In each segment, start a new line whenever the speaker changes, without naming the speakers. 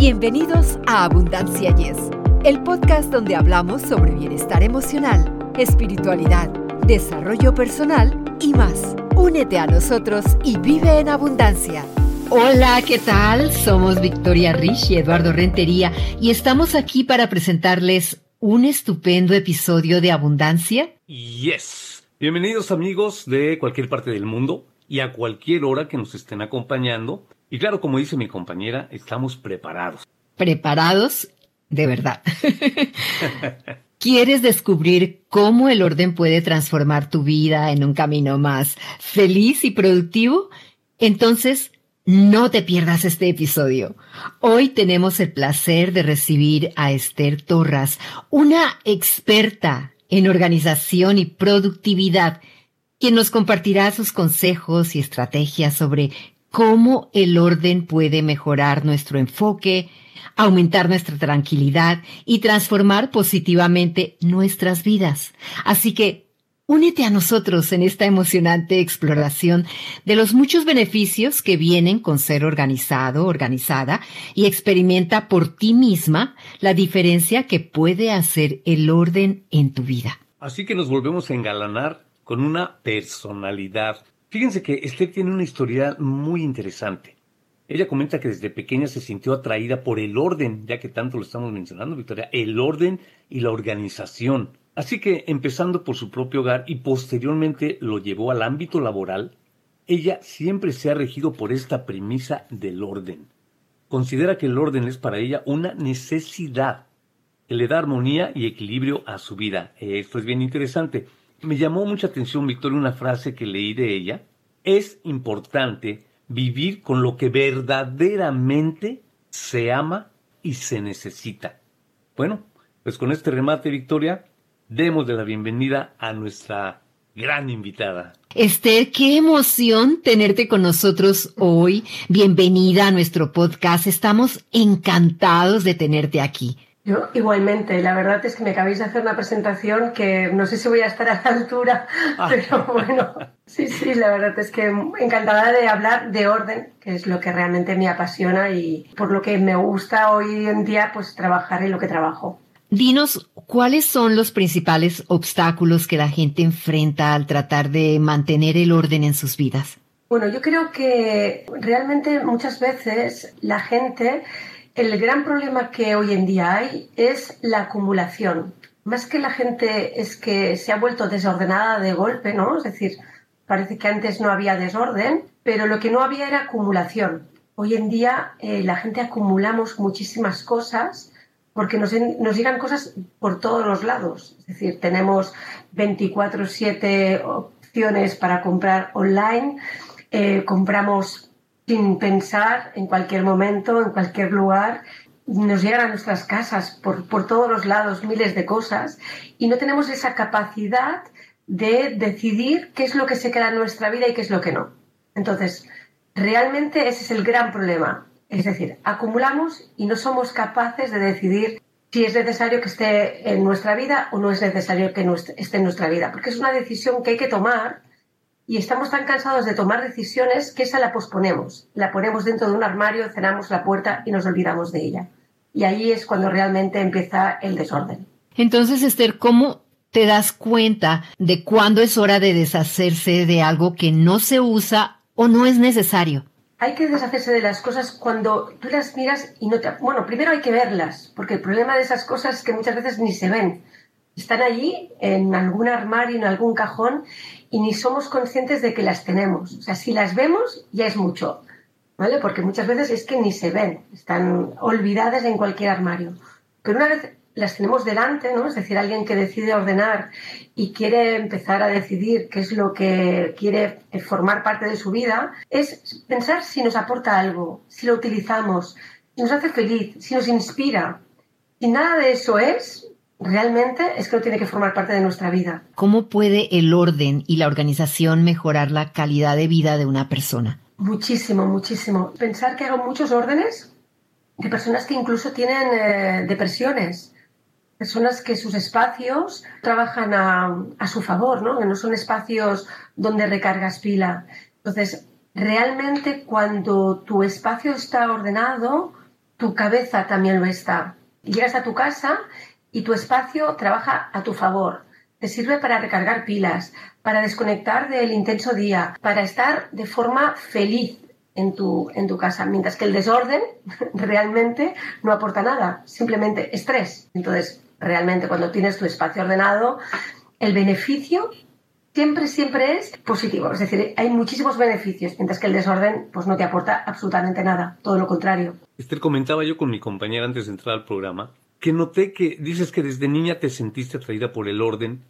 Bienvenidos a Abundancia Yes, el podcast donde hablamos sobre bienestar emocional, espiritualidad, desarrollo personal y más. Únete a nosotros y vive en abundancia. Hola, ¿qué tal? Somos Victoria Rich y Eduardo Rentería y estamos aquí para presentarles un estupendo episodio de Abundancia.
Yes. Bienvenidos amigos de cualquier parte del mundo y a cualquier hora que nos estén acompañando y claro, como dice mi compañera, estamos preparados.
Preparados de verdad. ¿Quieres descubrir cómo el orden puede transformar tu vida en un camino más feliz y productivo? Entonces, no te pierdas este episodio. Hoy tenemos el placer de recibir a Esther Torras, una experta en organización y productividad, quien nos compartirá sus consejos y estrategias sobre cómo el orden puede mejorar nuestro enfoque, aumentar nuestra tranquilidad y transformar positivamente nuestras vidas. Así que únete a nosotros en esta emocionante exploración de los muchos beneficios que vienen con ser organizado, organizada y experimenta por ti misma la diferencia que puede hacer el orden en tu vida.
Así que nos volvemos a engalanar con una personalidad Fíjense que Esther tiene una historia muy interesante. Ella comenta que desde pequeña se sintió atraída por el orden, ya que tanto lo estamos mencionando, Victoria, el orden y la organización. Así que, empezando por su propio hogar y posteriormente lo llevó al ámbito laboral, ella siempre se ha regido por esta premisa del orden. Considera que el orden es para ella una necesidad que le da armonía y equilibrio a su vida. Esto es bien interesante. Me llamó mucha atención, Victoria, una frase que leí de ella. Es importante vivir con lo que verdaderamente se ama y se necesita. Bueno, pues con este remate, Victoria, demos de la bienvenida a nuestra gran invitada.
Esther, qué emoción tenerte con nosotros hoy. Bienvenida a nuestro podcast. Estamos encantados de tenerte aquí.
Yo igualmente, la verdad es que me acabáis de hacer una presentación que no sé si voy a estar a la altura, ah. pero bueno, sí, sí, la verdad es que encantada de hablar de orden, que es lo que realmente me apasiona y por lo que me gusta hoy en día pues trabajar en lo que trabajo.
Dinos, ¿cuáles son los principales obstáculos que la gente enfrenta al tratar de mantener el orden en sus vidas?
Bueno, yo creo que realmente muchas veces la gente el gran problema que hoy en día hay es la acumulación. Más que la gente es que se ha vuelto desordenada de golpe, ¿no? Es decir, parece que antes no había desorden, pero lo que no había era acumulación. Hoy en día eh, la gente acumulamos muchísimas cosas porque nos, nos, llegan cosas por todos los lados. Es decir, tenemos 24/7 opciones para comprar online, eh, compramos sin pensar en cualquier momento, en cualquier lugar. Nos llegan a nuestras casas por, por todos los lados miles de cosas y no tenemos esa capacidad de decidir qué es lo que se queda en nuestra vida y qué es lo que no. Entonces, realmente ese es el gran problema. Es decir, acumulamos y no somos capaces de decidir si es necesario que esté en nuestra vida o no es necesario que esté en nuestra vida, porque es una decisión que hay que tomar y estamos tan cansados de tomar decisiones que esa la posponemos. La ponemos dentro de un armario, cerramos la puerta y nos olvidamos de ella. Y ahí es cuando realmente empieza el desorden.
Entonces, Esther, ¿cómo te das cuenta de cuándo es hora de deshacerse de algo que no se usa o no es necesario?
Hay que deshacerse de las cosas cuando tú las miras y no te... Bueno, primero hay que verlas, porque el problema de esas cosas es que muchas veces ni se ven. Están allí en algún armario, en algún cajón, y ni somos conscientes de que las tenemos. O sea, si las vemos, ya es mucho, ¿vale? Porque muchas veces es que ni se ven, están olvidadas en cualquier armario. Pero una vez las tenemos delante, ¿no? Es decir, alguien que decide ordenar y quiere empezar a decidir qué es lo que quiere formar parte de su vida, es pensar si nos aporta algo, si lo utilizamos, si nos hace feliz, si nos inspira. Si nada de eso es, realmente es que no tiene que formar parte de nuestra vida.
¿Cómo puede el orden y la organización mejorar la calidad de vida de una persona?
Muchísimo, muchísimo. Pensar que hago muchos órdenes de personas que incluso tienen eh, depresiones, personas que sus espacios trabajan a, a, su favor, ¿no? que no son espacios donde recargas pila. Entonces, realmente cuando tu espacio está ordenado, tu cabeza también lo está. Llegas a tu casa y tu espacio trabaja a tu favor. Te sirve para recargar pilas, para desconectar del intenso día, para estar de forma feliz en tu, en tu casa, mientras que el desorden realmente no aporta nada, simplemente estrés. Entonces, realmente cuando tienes tu espacio ordenado, el beneficio siempre, siempre es positivo. Es decir, hay muchísimos beneficios, mientras que el desorden pues no te aporta absolutamente nada, todo lo contrario.
Esther, comentaba yo con mi compañera antes de entrar al programa que noté que dices que desde niña te sentiste atraída por el orden.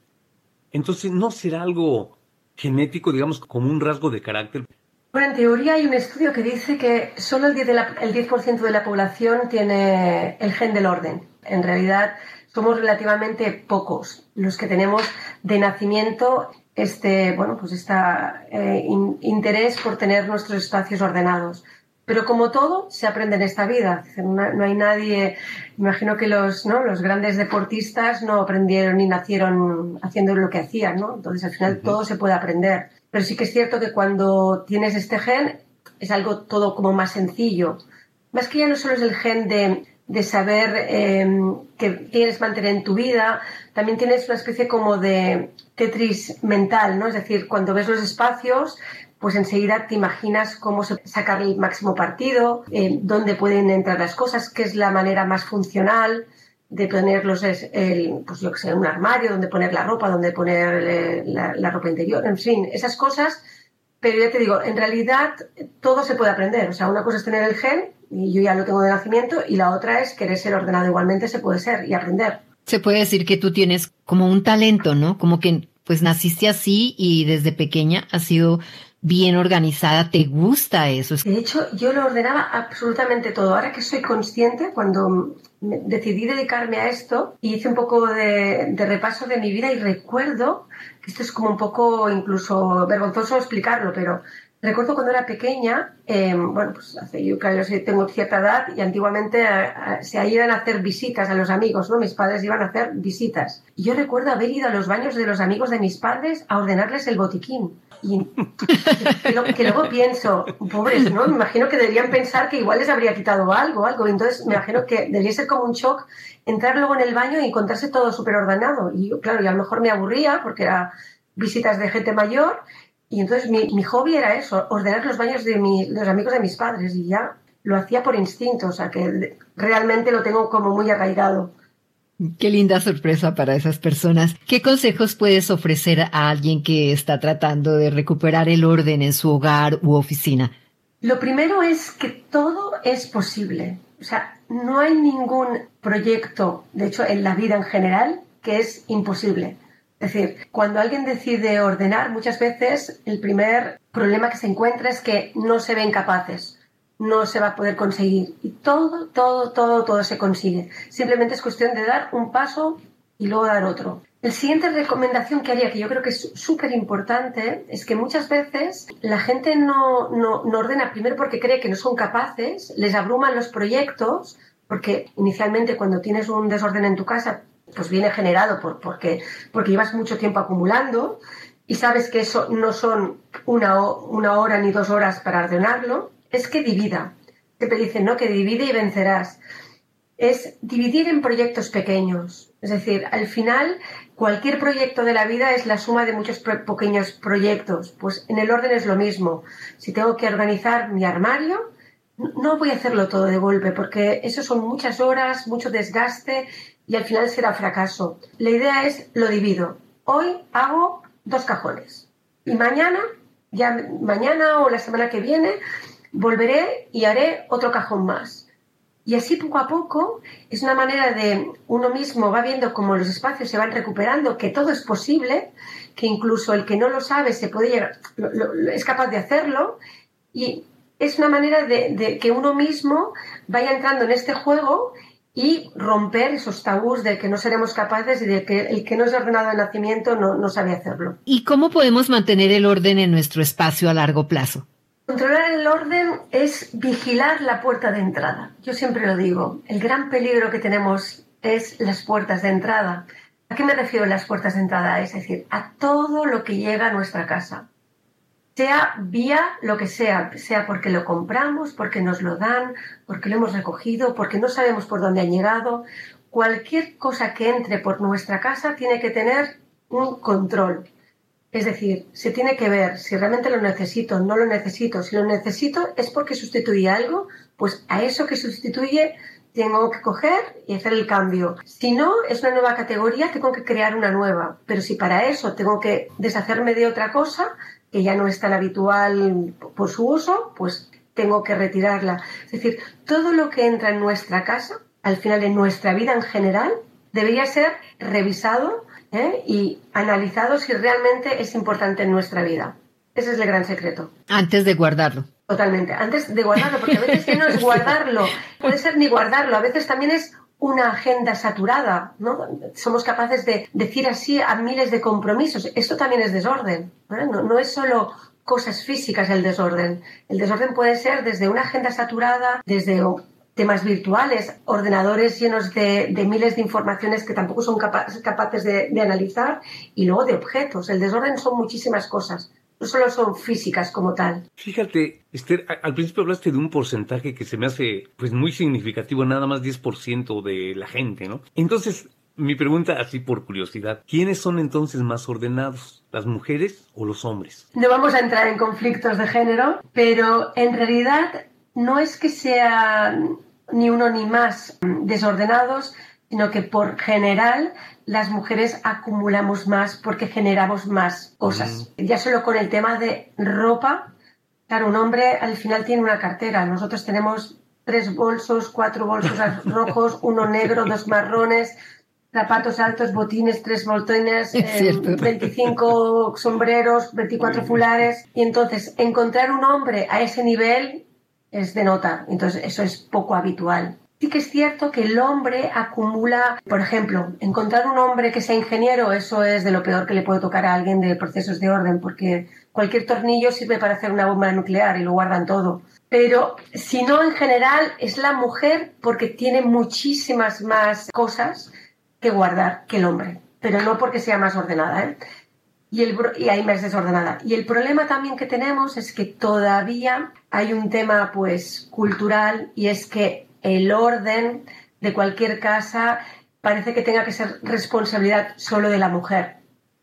Entonces, ¿no será algo genético, digamos, como un rasgo de carácter?
Bueno, en teoría hay un estudio que dice que solo el 10%, de la, el 10 de la población tiene el gen del orden. En realidad, somos relativamente pocos los que tenemos de nacimiento este, bueno, pues esta eh, interés por tener nuestros espacios ordenados. Pero como todo, se aprende en esta vida. No, hay nadie, imagino que los, ¿no? los grandes deportistas no aprendieron ni nacieron haciendo lo que hacían, ¿no? Entonces al final todo se puede aprender. Pero sí que es cierto que cuando tienes este gen es algo todo como más sencillo. Más que ya no solo es el gen de de saber em, que quieres mantener en tu vida, también tienes una especie como de Tetris mental, ¿no? Es decir, cuando ves los espacios, pues enseguida te imaginas cómo sacar el máximo partido, eh, dónde pueden entrar las cosas, qué es la manera más funcional de ponerlos, el, pues lo que sea, un armario, donde poner la ropa, donde poner eh, la, la ropa interior, en fin, esas cosas. Pero ya te digo, en realidad todo se puede aprender. O sea, una cosa es tener el gen y yo ya lo tengo de nacimiento, y la otra es querer ser ordenado igualmente, se puede ser y aprender.
Se puede decir que tú tienes como un talento, ¿no? Como que pues naciste así y desde pequeña has sido bien organizada, ¿te gusta eso?
De hecho, yo lo ordenaba absolutamente todo. Ahora que soy consciente, cuando decidí dedicarme a esto, hice un poco de, repaso de mi vida y recuerdo que esto es como un poco incluso vergonzoso explicarlo, pero Recuerdo cuando era pequeña, eh, bueno, pues hace, yo claro, tengo cierta edad y antiguamente se iban a hacer visitas a los amigos, ¿no? Mis padres iban a hacer visitas. Y yo recuerdo haber ido a los baños de los amigos de mis padres a ordenarles el botiquín. Y que, luego pienso, pobres, ¿no? Me imagino que deberían pensar que igual les habría quitado algo, algo. Entonces me imagino que debería ser como un shock entrar luego en el baño y encontrarse todo súper ordenado. Y claro, y a lo mejor me aburría porque era visitas de gente mayor y entonces mi, mi, hobby era eso, ordenar los baños de los amigos de mis padres y ya lo hacía por instinto, o sea que realmente lo tengo como muy arraigado.
Qué linda sorpresa para esas personas. ¿Qué consejos puedes ofrecer a alguien que está tratando de recuperar el orden en su hogar u oficina?
Lo primero es que todo es posible. O sea, no hay ningún proyecto, de hecho en la vida en general, que es imposible. Es decir, cuando alguien decide ordenar, muchas veces el primer problema que se encuentra es que no se ven capaces, no se va a poder conseguir. Y todo, todo, todo, todo se consigue. Simplemente es cuestión de dar un paso y luego dar otro. La siguiente recomendación que haría, que yo creo que es súper importante, es que muchas veces la gente no, no, no ordena primero porque cree que no son capaces, les abruman los proyectos, porque inicialmente cuando tienes un desorden en tu casa pues viene generado por, porque, porque llevas mucho tiempo acumulando y sabes que eso no son una, una hora ni dos horas para ordenarlo, es que divida. te dicen, ¿no? Que divide y vencerás. Es dividir en proyectos pequeños. Es decir, al final, cualquier proyecto de la vida es la suma de muchos pequeños proyectos. Pues en el orden es lo mismo. Si tengo que organizar mi armario, no voy a hacerlo todo de golpe, porque eso son muchas horas, mucho desgaste y al final será fracaso. La idea es lo divido. Hoy hago dos cajones y mañana, ya mañana o la semana que viene, volveré y haré otro cajón más. Y así poco a poco es una manera de uno mismo va viendo cómo los espacios se van recuperando, que todo es posible, que incluso el que no lo sabe se puede llegar, es capaz de hacerlo y es una manera de, que uno mismo vaya entrando en este juego y romper esos tabús de que no seremos capaces y de que el que no es ordenado de nacimiento no sabe hacerlo.
¿Y cómo podemos mantener el orden en nuestro espacio a largo plazo?
Controlar el orden es vigilar la puerta de entrada. Yo siempre lo digo, el gran peligro que tenemos es las puertas de entrada. ¿A qué me refiero las puertas de entrada? Es decir, a todo lo que llega a nuestra casa. sea vía lo que sea, sea porque lo compramos, porque nos lo dan, porque lo hemos recogido, porque no sabemos por dónde han llegado. Cualquier cosa que entre por nuestra casa tiene que tener un control. Es decir, se tiene que ver si realmente lo necesito, no lo necesito. Si lo necesito es porque sustituye algo, pues a eso que sustituye tengo que coger y hacer el cambio. Si no, es una nueva categoría, tengo que crear una nueva. Pero si para eso tengo que deshacerme de otra cosa, que ya no es tan habitual por su uso, pues tengo que retirarla. Es decir, todo lo que entra en nuestra casa, al final en nuestra vida en general, debería ser revisado ¿eh? y analizado si realmente es importante en nuestra vida. Ese es el gran secreto.
Antes de guardarlo.
Totalmente. Antes de guardarlo, porque a veces que no es guardarlo, puede ser ni guardarlo, a veces también es una agenda saturada, ¿no? Somos capaces de decir así a miles de compromisos. Esto también es desorden, ¿no? no, es solo cosas físicas el desorden. El desorden puede ser desde una agenda saturada, desde temas virtuales, ordenadores llenos de, miles de informaciones que tampoco son capaces de analizar, y luego de objetos. El desorden son muchísimas cosas no solo son físicas como tal.
Fíjate, Esther, al principio hablaste de un porcentaje que se me hace pues muy significativo, nada más 10% de la gente, ¿no? Entonces, mi pregunta así por curiosidad, ¿quiénes son entonces más ordenados? ¿Las mujeres o los hombres?
No vamos a entrar en conflictos de género, pero en realidad no es que sean ni uno ni más desordenados, sino que por general las mujeres acumulamos más porque generamos más cosas. Ya solo con el tema de ropa, claro, un hombre al final tiene una cartera, nosotros tenemos tres bolsos, cuatro bolsos rojos, uno negro, dos marrones, zapatos altos, botines, tres botones, 25 eh, sombreros, 24 fulares. Y entonces, encontrar un hombre a ese nivel es de nota. Entonces, eso es poco habitual. Sí que es cierto que el hombre acumula, por ejemplo, encontrar un hombre que sea ingeniero, eso es de lo peor que le puede tocar a alguien de procesos de orden, porque cualquier tornillo sirve para hacer una bomba nuclear y lo guardan todo. Pero si no, en general, es la mujer porque tiene muchísimas más cosas que guardar que el hombre, pero no porque sea más ordenada. ¿eh? Y, el, y hay más desordenada. Y el problema también que tenemos es que todavía hay un tema pues cultural y es que el orden de cualquier casa parece que tenga que ser responsabilidad solo de la mujer.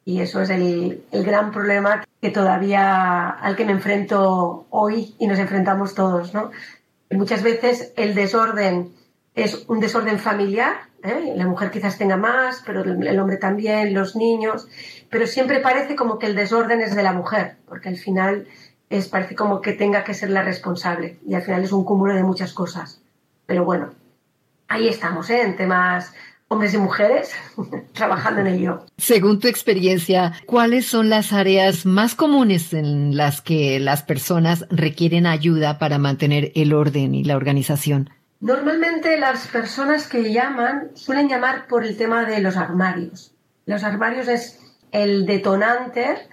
Y eso es el, gran problema que todavía al que me enfrento hoy y nos enfrentamos todos. ¿no? Muchas veces el desorden es un desorden familiar. ¿Eh? La mujer quizás tenga más, pero el hombre también, los niños. Pero siempre parece como que el desorden es de la mujer, porque al final es, parece como que tenga que ser la responsable. Y al final es un cúmulo de muchas cosas. Pero bueno, ahí estamos, ¿eh? en temas hombres y mujeres trabajando en ello.
Según tu experiencia, ¿cuáles son las áreas más comunes en las que las personas requieren ayuda para mantener el orden y la organización?
Normalmente las personas que llaman suelen llamar por el tema de los armarios. Los armarios es el detonante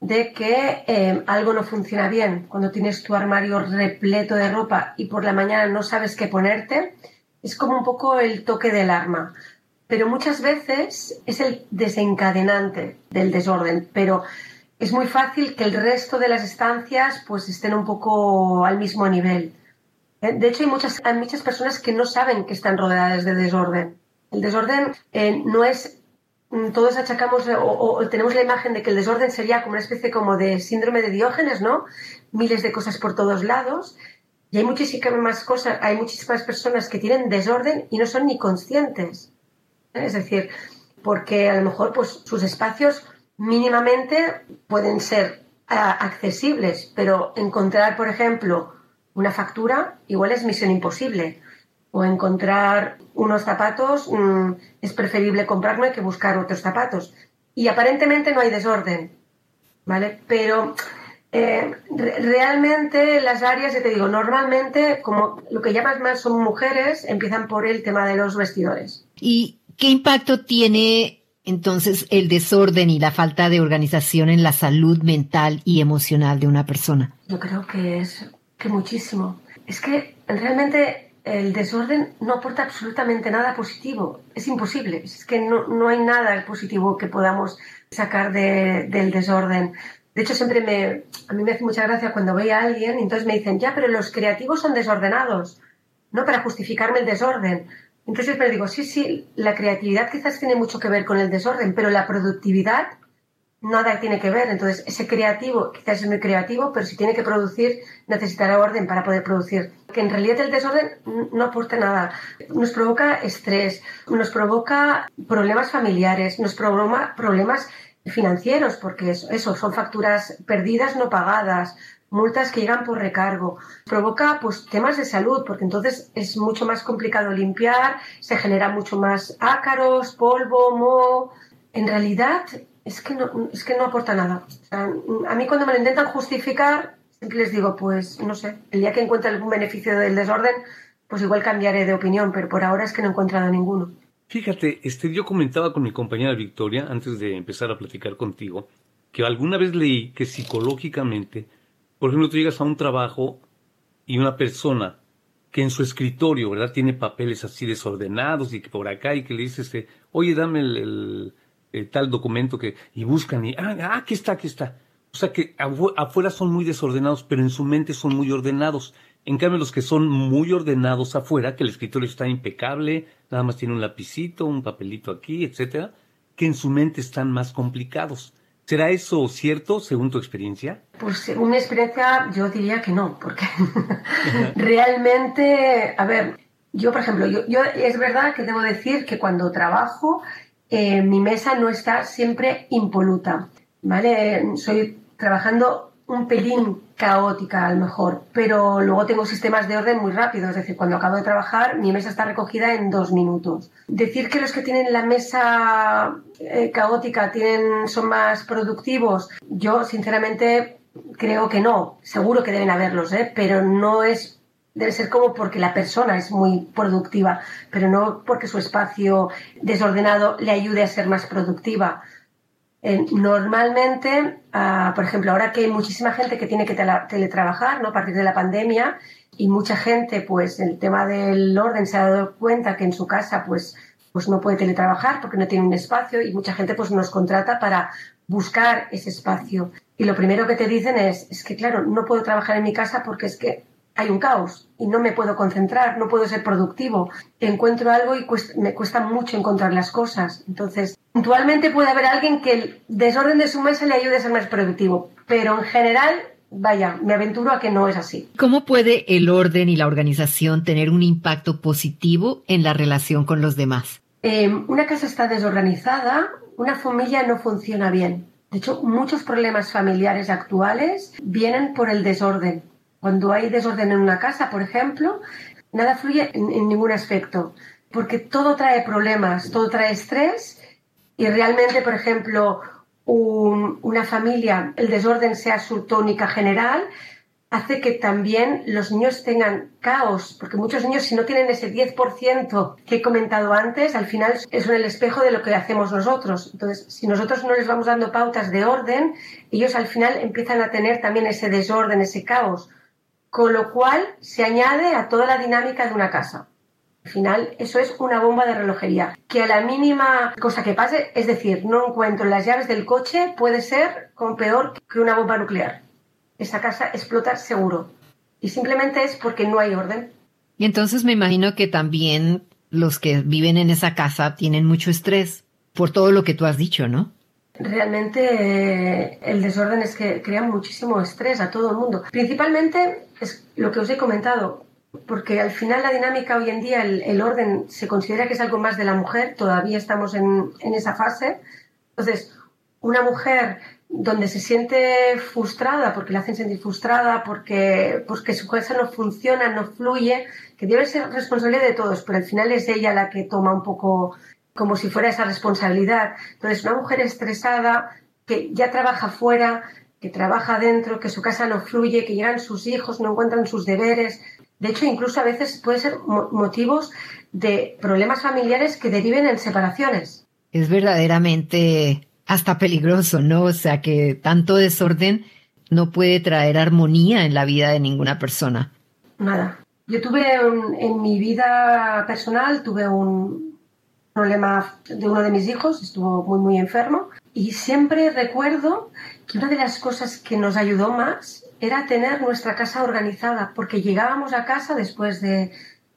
de que eh, algo no funciona bien. Cuando tienes tu armario repleto de ropa y por la mañana no sabes qué ponerte, es como un poco el toque del arma. Pero muchas veces es el desencadenante del desorden. Pero es muy fácil que el resto de las estancias pues estén un poco al mismo nivel. Eh, de hecho, hay muchas, hay muchas personas que no saben que están rodeadas de desorden. El desorden eh, no es Mm, todos achacamos o, tenemos la imagen de que el desorden sería como una especie como de síndrome de Diógenes, ¿no? Miles de cosas por todos lados. Y hay muchísimas cosas, hay muchísimas personas que tienen desorden y no son ni conscientes. ¿eh? Es decir, porque a lo mejor pues, sus espacios mínimamente pueden ser accesibles, pero encontrar, por ejemplo, una factura igual es misión imposible o encontrar unos zapatos, mm, es preferible comprarme que buscar otros zapatos. Y aparentemente no hay desorden, ¿vale? Pero eh, realmente las áreas, ya te digo, normalmente, como lo que llamas más son mujeres, empiezan por el tema de los vestidores.
¿Y qué impacto tiene entonces el desorden y la falta de organización en la salud mental y emocional de una persona?
Yo creo que es que muchísimo. Es que realmente el desorden no aporta absolutamente nada positivo. Es imposible. Es que no, hay nada positivo que podamos sacar del desorden. De hecho, siempre me, a mí me hace mucha gracia cuando voy a alguien y entonces me dicen, ya, pero los creativos son desordenados, ¿no? Para justificarme el desorden. Entonces siempre digo, sí, sí, la creatividad quizás tiene mucho que ver con el desorden, pero la productividad nada tiene que ver. Entonces, ese creativo quizás es muy creativo, pero si tiene que producir, necesitará orden para poder producir. Que en realidad el desorden no aporta nada. Nos provoca estrés, nos provoca problemas familiares, nos provoca problemas financieros, porque eso, son facturas perdidas no pagadas, multas que llegan por recargo. Provoca pues temas de salud, porque entonces es mucho más complicado limpiar, se genera mucho más ácaros, polvo, moho. En realidad es que no, es que no aporta nada. a mí cuando me lo intentan justificar, siempre les digo, pues no sé, el día que encuentre algún beneficio del desorden, pues igual cambiaré de opinión, pero por ahora es que no he encontrado ninguno.
Fíjate, este, yo comentaba con mi compañera Victoria, antes de empezar a platicar contigo, que alguna vez leí que psicológicamente, por ejemplo, tú llegas a un trabajo y una persona que en su escritorio, ¿verdad? Tiene papeles así desordenados y que por acá y que le dices, oye, dame el eh, tal documento que y buscan y ah, ah, aquí está, aquí está. O sea que afuera son muy desordenados, pero en su mente son muy ordenados. En cambio, los que son muy ordenados afuera, que el escritorio está impecable, nada más tiene un lapicito, un papelito aquí, etcétera, que en su mente están más complicados. ¿Será eso cierto según tu experiencia?
Pues según mi experiencia yo diría que no, porque realmente, a ver, yo por ejemplo, yo, yo, es verdad que debo decir que cuando trabajo eh, mi mesa no está siempre impoluta, ¿vale? Soy trabajando un pelín caótica a lo mejor, pero luego tengo sistemas de orden muy rápidos, es decir, cuando acabo de trabajar mi mesa está recogida en dos minutos. Decir que los que tienen la mesa eh, caótica tienen, son más productivos, yo sinceramente creo que no, seguro que deben haberlos, ¿eh? pero no es debe ser como porque la persona es muy productiva, pero no porque su espacio desordenado le ayude a ser más productiva. Eh, normalmente, ah, por ejemplo, ahora que hay muchísima gente que tiene que teletrabajar, ¿no? A partir de la pandemia, y mucha gente, pues, el tema del orden se ha dado cuenta que en su casa, pues, pues no puede teletrabajar porque no tiene un espacio y mucha gente, pues, nos contrata para buscar ese espacio. Y lo primero que te dicen es, es que, claro, no puedo trabajar en mi casa porque es que hay un caos y no me puedo concentrar, no puedo ser productivo. Encuentro algo y me cuesta mucho encontrar las cosas. Entonces, puntualmente puede haber alguien que el desorden de su mesa le ayude a ser más productivo, pero en general, vaya, me aventuro a que no es así.
¿Cómo puede el orden y la organización tener un impacto positivo en la relación con los demás?
Em, una casa está desorganizada, una familia no funciona bien. De hecho, muchos problemas familiares actuales vienen por el desorden. Cuando hay desorden en una casa, por ejemplo, nada fluye en, ningún aspecto, porque todo trae problemas, todo trae estrés y realmente, por ejemplo, una familia, el desorden sea su tónica general, hace que también los niños tengan caos, porque muchos niños si no tienen ese 10% que he comentado antes, al final es el espejo de lo que hacemos nosotros. Entonces, si nosotros no les vamos dando pautas de orden, ellos al final empiezan a tener también ese desorden, ese caos con lo cual se añade a toda la dinámica de una casa. Al final, eso es una bomba de relojería. Que a la mínima cosa que pase, es decir, no encuentro las llaves del coche, puede ser como peor que una bomba nuclear. Esa casa explota seguro. Y simplemente es porque no hay orden.
Y entonces me imagino que también los que viven en esa casa tienen mucho estrés por todo lo que tú has dicho, ¿no?
Realmente eh, el desorden es que crea muchísimo estrés a todo el mundo. Principalmente es lo que os he comentado, porque al final la dinámica hoy en día, el, orden se considera que es algo más de la mujer, todavía estamos en, esa fase. Entonces, una mujer donde se siente frustrada, porque la hacen sentir frustrada, porque, porque su casa no funciona, no fluye, que debe ser responsabilidad de todos, pero al final es ella la que toma un poco como si fuera esa responsabilidad. Entonces, una mujer estresada que ya trabaja fuera, que trabaja dentro, que su casa no fluye, que llegan sus hijos, no encuentran sus deberes. De hecho, incluso a veces puede ser motivos de problemas familiares que deriven en separaciones.
Es verdaderamente hasta peligroso, ¿no? O sea, que tanto desorden no puede traer armonía en la vida de ninguna persona.
Nada. Yo tuve en mi vida personal, tuve un, problema de uno de mis hijos, estuvo muy, muy enfermo. Y siempre recuerdo que una de las cosas que nos ayudó más era tener nuestra casa organizada, porque llegábamos a casa después de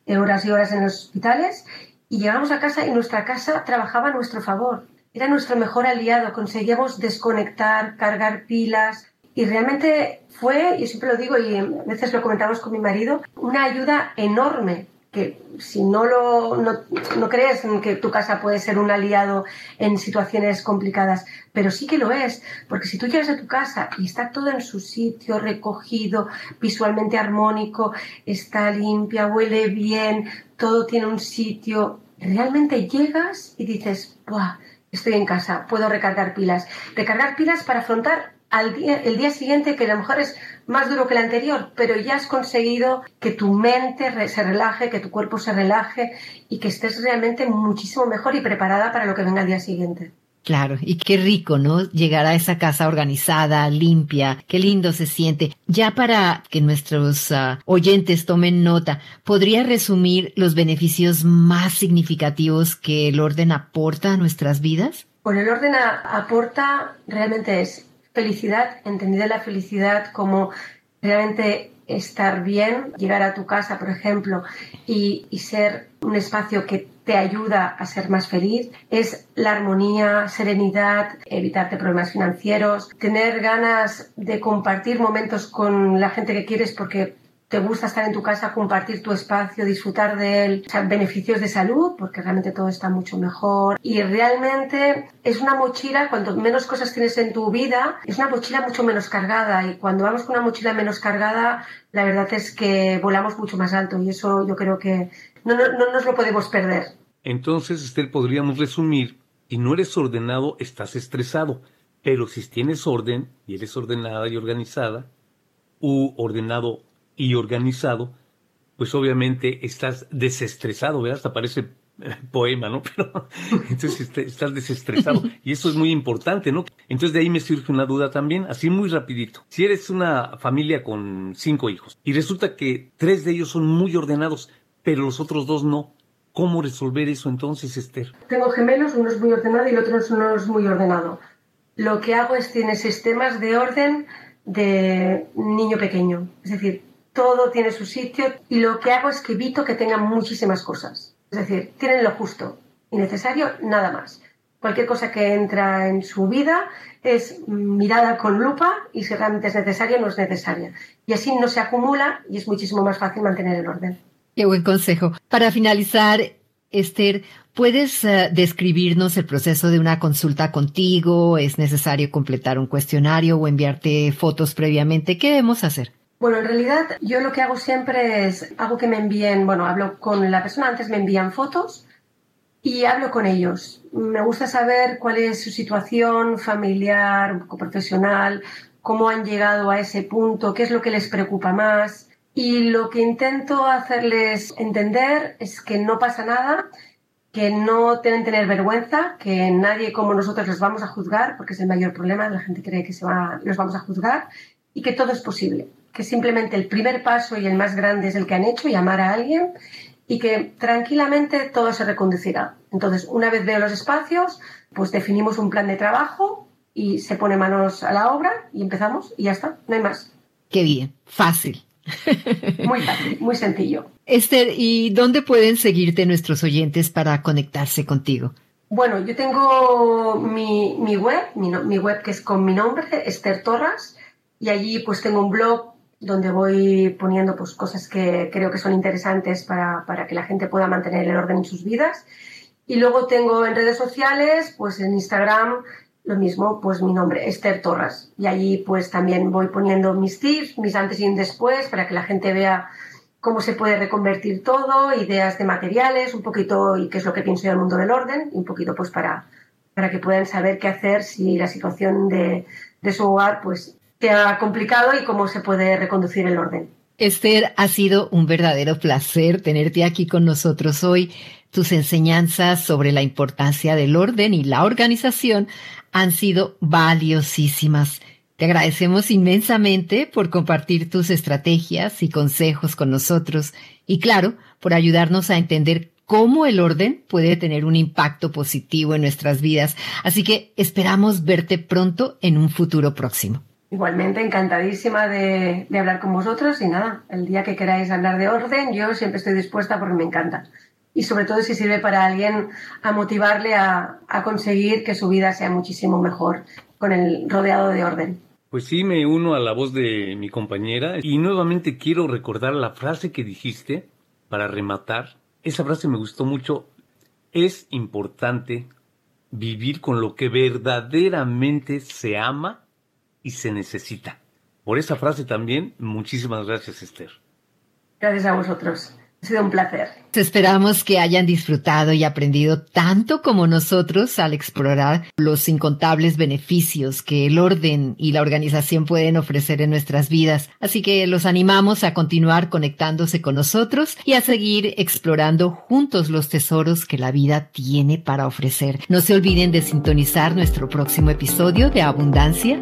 horas y horas en los hospitales y llegábamos a casa y nuestra casa trabajaba a nuestro favor. Era nuestro mejor aliado, conseguíamos desconectar, cargar pilas y realmente fue, y siempre lo digo y a veces lo comentamos con mi marido, una ayuda enorme que si no lo no, crees que tu casa puede ser un aliado en situaciones complicadas, pero sí que lo es, porque si tú llegas a tu casa y está todo en su sitio, recogido, visualmente armónico, está limpia, huele bien, todo tiene un sitio, realmente llegas y dices, ¡buah! Estoy en casa, puedo recargar pilas. Recargar pilas para afrontar el día siguiente, que a lo mejor es más duro que el anterior, pero ya has conseguido que tu mente se relaje, que tu cuerpo se relaje y que estés realmente muchísimo mejor y preparada para lo que venga al día siguiente.
Claro, y qué rico, ¿no? Llegar a esa casa organizada, limpia, qué lindo se siente. Ya para que nuestros ah, oyentes tomen nota, ¿podría resumir los beneficios más significativos que el orden aporta a nuestras vidas?
Bueno, el orden aporta realmente es felicidad, entendida la felicidad como realmente estar bien, llegar a tu casa, por ejemplo, y, ser un espacio que te ayuda a ser más feliz, es la armonía, serenidad, evitarte problemas financieros, tener ganas de compartir momentos con la gente que quieres porque te gusta estar en tu casa, compartir tu espacio, disfrutar de él, beneficios de salud, porque realmente todo está mucho mejor. Y realmente es una mochila, cuanto menos cosas tienes en tu vida, es una mochila mucho menos cargada. Y cuando vamos con una mochila menos cargada, la verdad es que volamos mucho más alto. Y eso yo creo que no, no, no nos lo podemos perder.
Entonces, Esther, podríamos resumir, si no eres ordenado, estás estresado. Pero si tienes orden y eres ordenada y organizada, u ordenado y organizado, pues obviamente estás desestresado, ¿verdad? Hasta parece eh, poema, ¿no? Pero entonces este, estás desestresado y eso es muy importante, ¿no? Entonces de ahí me surge una duda también, así muy rapidito. Si eres una familia con cinco hijos y resulta que tres de ellos son muy ordenados, pero los otros dos no, ¿cómo resolver eso entonces, Esther?
Tengo gemelos, uno es muy ordenado y el otro no es muy ordenado. Lo que hago es tiene sistemas de orden de niño pequeño, es decir, todo tiene su sitio y lo que hago es que evito que tengan muchísimas cosas. Es decir, tienen lo justo y necesario, nada más. Cualquier cosa que entra en su vida es mirada con lupa y si realmente es necesaria, no es necesaria. Y así no se acumula y es muchísimo más fácil mantener el orden.
Qué buen consejo. Para finalizar, Esther, ¿puedes eh, describirnos el proceso de una consulta contigo? ¿Es necesario completar un cuestionario o enviarte fotos previamente? ¿Qué debemos hacer?
Bueno, en realidad yo lo que hago siempre es, hago que me envíen, bueno, hablo con la persona, antes me envían fotos y hablo con ellos. Me gusta saber cuál es su situación familiar, un poco profesional, cómo han llegado a ese punto, qué es lo que les preocupa más. Y lo que intento hacerles entender es que no pasa nada, que no que tener vergüenza, que nadie como nosotros los vamos a juzgar, porque es el mayor problema, la gente cree que se va, los vamos a juzgar, y que todo es posible que simplemente el primer paso y el más grande es el que han hecho, llamar a alguien y que tranquilamente todo se reconducirá. Entonces, una vez veo los espacios, pues definimos un plan de trabajo y se pone manos a la obra y empezamos y ya está, no hay más.
Qué bien, fácil.
Muy fácil, muy sencillo.
Esther, ¿y dónde pueden seguirte nuestros oyentes para conectarse contigo?
Bueno, yo tengo mi, web, mi, mi, web que es con mi nombre, Esther Torras, y allí pues tengo un blog donde voy poniendo pues, cosas que creo que son interesantes para, para, que la gente pueda mantener el orden en sus vidas. Y luego tengo en redes sociales, pues en Instagram, lo mismo, pues mi nombre, Esther Torras. Y allí pues también voy poniendo mis tips, mis antes y después, para que la gente vea cómo se puede reconvertir todo, ideas de materiales, un poquito y qué es lo que pienso del mundo del orden, y un poquito pues para, para que puedan saber qué hacer si la situación de, de su hogar pues ha complicado y cómo se puede reconducir el orden.
Esther, ha sido un verdadero placer tenerte aquí con nosotros hoy. Tus enseñanzas sobre la importancia del orden y la organización han sido valiosísimas. Te agradecemos inmensamente por compartir tus estrategias y consejos con nosotros y claro, por ayudarnos a entender cómo el orden puede tener un impacto positivo en nuestras vidas. Así que esperamos verte pronto en un futuro próximo.
Igualmente, encantadísima de, hablar con vosotros y nada, el día que queráis hablar de orden, yo siempre estoy dispuesta porque me encanta. Y sobre todo si sirve para alguien a motivarle a, a conseguir que su vida sea muchísimo mejor con el rodeado de orden.
Pues sí, me uno a la voz de mi compañera y nuevamente quiero recordar la frase que dijiste para rematar. Esa frase me gustó mucho. Es importante vivir con lo que verdaderamente se ama y se necesita. Por esa frase también, muchísimas gracias, Esther.
Gracias a vosotros. Ha sido un placer.
Esperamos que hayan disfrutado y aprendido tanto como nosotros al explorar los incontables beneficios que el orden y la organización pueden ofrecer en nuestras vidas. Así que los animamos a continuar conectándose con nosotros y a seguir explorando juntos los tesoros que la vida tiene para ofrecer. No se olviden de sintonizar nuestro próximo episodio de Abundancia.